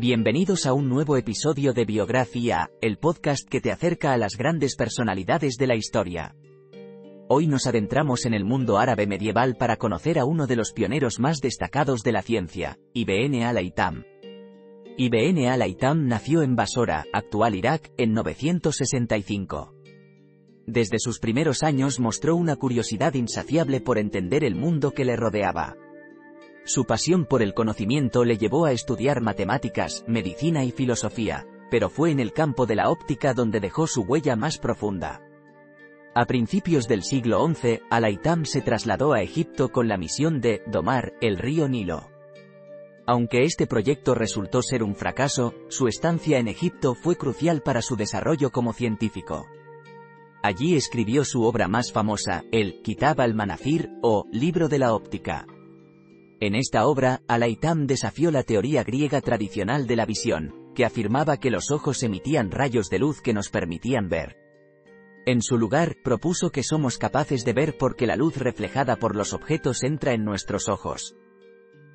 Bienvenidos a un nuevo episodio de Biografía, el podcast que te acerca a las grandes personalidades de la historia. Hoy nos adentramos en el mundo árabe medieval para conocer a uno de los pioneros más destacados de la ciencia, Ibn al-Haytham. Ibn al-Haytham nació en Basora, actual Irak, en 965. Desde sus primeros años mostró una curiosidad insaciable por entender el mundo que le rodeaba. Su pasión por el conocimiento le llevó a estudiar matemáticas, medicina y filosofía, pero fue en el campo de la óptica donde dejó su huella más profunda. A principios del siglo XI, Al-Haytham se trasladó a Egipto con la misión de domar el río Nilo. Aunque este proyecto resultó ser un fracaso, su estancia en Egipto fue crucial para su desarrollo como científico. Allí escribió su obra más famosa, el Kitab al-Manafir, o Libro de la Óptica. En esta obra, Alaitam desafió la teoría griega tradicional de la visión, que afirmaba que los ojos emitían rayos de luz que nos permitían ver. En su lugar, propuso que somos capaces de ver porque la luz reflejada por los objetos entra en nuestros ojos.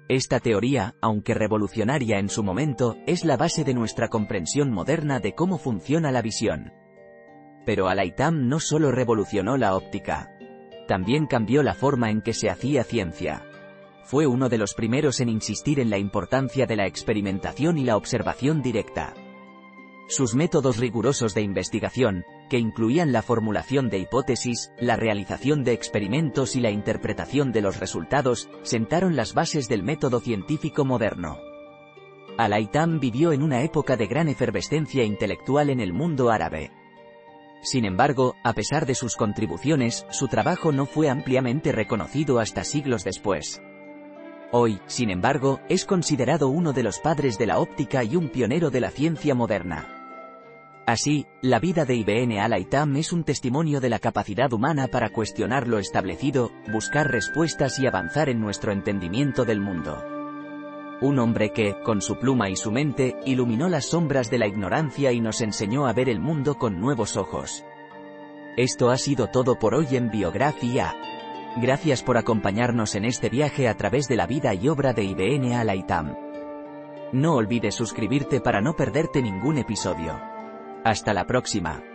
Esta teoría, aunque revolucionaria en su momento, es la base de nuestra comprensión moderna de cómo funciona la visión. Pero Alaitam no solo revolucionó la óptica. También cambió la forma en que se hacía ciencia fue uno de los primeros en insistir en la importancia de la experimentación y la observación directa. Sus métodos rigurosos de investigación, que incluían la formulación de hipótesis, la realización de experimentos y la interpretación de los resultados, sentaron las bases del método científico moderno. Al-Haytham vivió en una época de gran efervescencia intelectual en el mundo árabe. Sin embargo, a pesar de sus contribuciones, su trabajo no fue ampliamente reconocido hasta siglos después. Hoy, sin embargo, es considerado uno de los padres de la óptica y un pionero de la ciencia moderna. Así, la vida de Ibn al-Haytham es un testimonio de la capacidad humana para cuestionar lo establecido, buscar respuestas y avanzar en nuestro entendimiento del mundo. Un hombre que, con su pluma y su mente, iluminó las sombras de la ignorancia y nos enseñó a ver el mundo con nuevos ojos. Esto ha sido todo por hoy en Biografía. Gracias por acompañarnos en este viaje a través de la vida y obra de Ibn al-Haytham. No olvides suscribirte para no perderte ningún episodio. Hasta la próxima.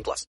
18 plus.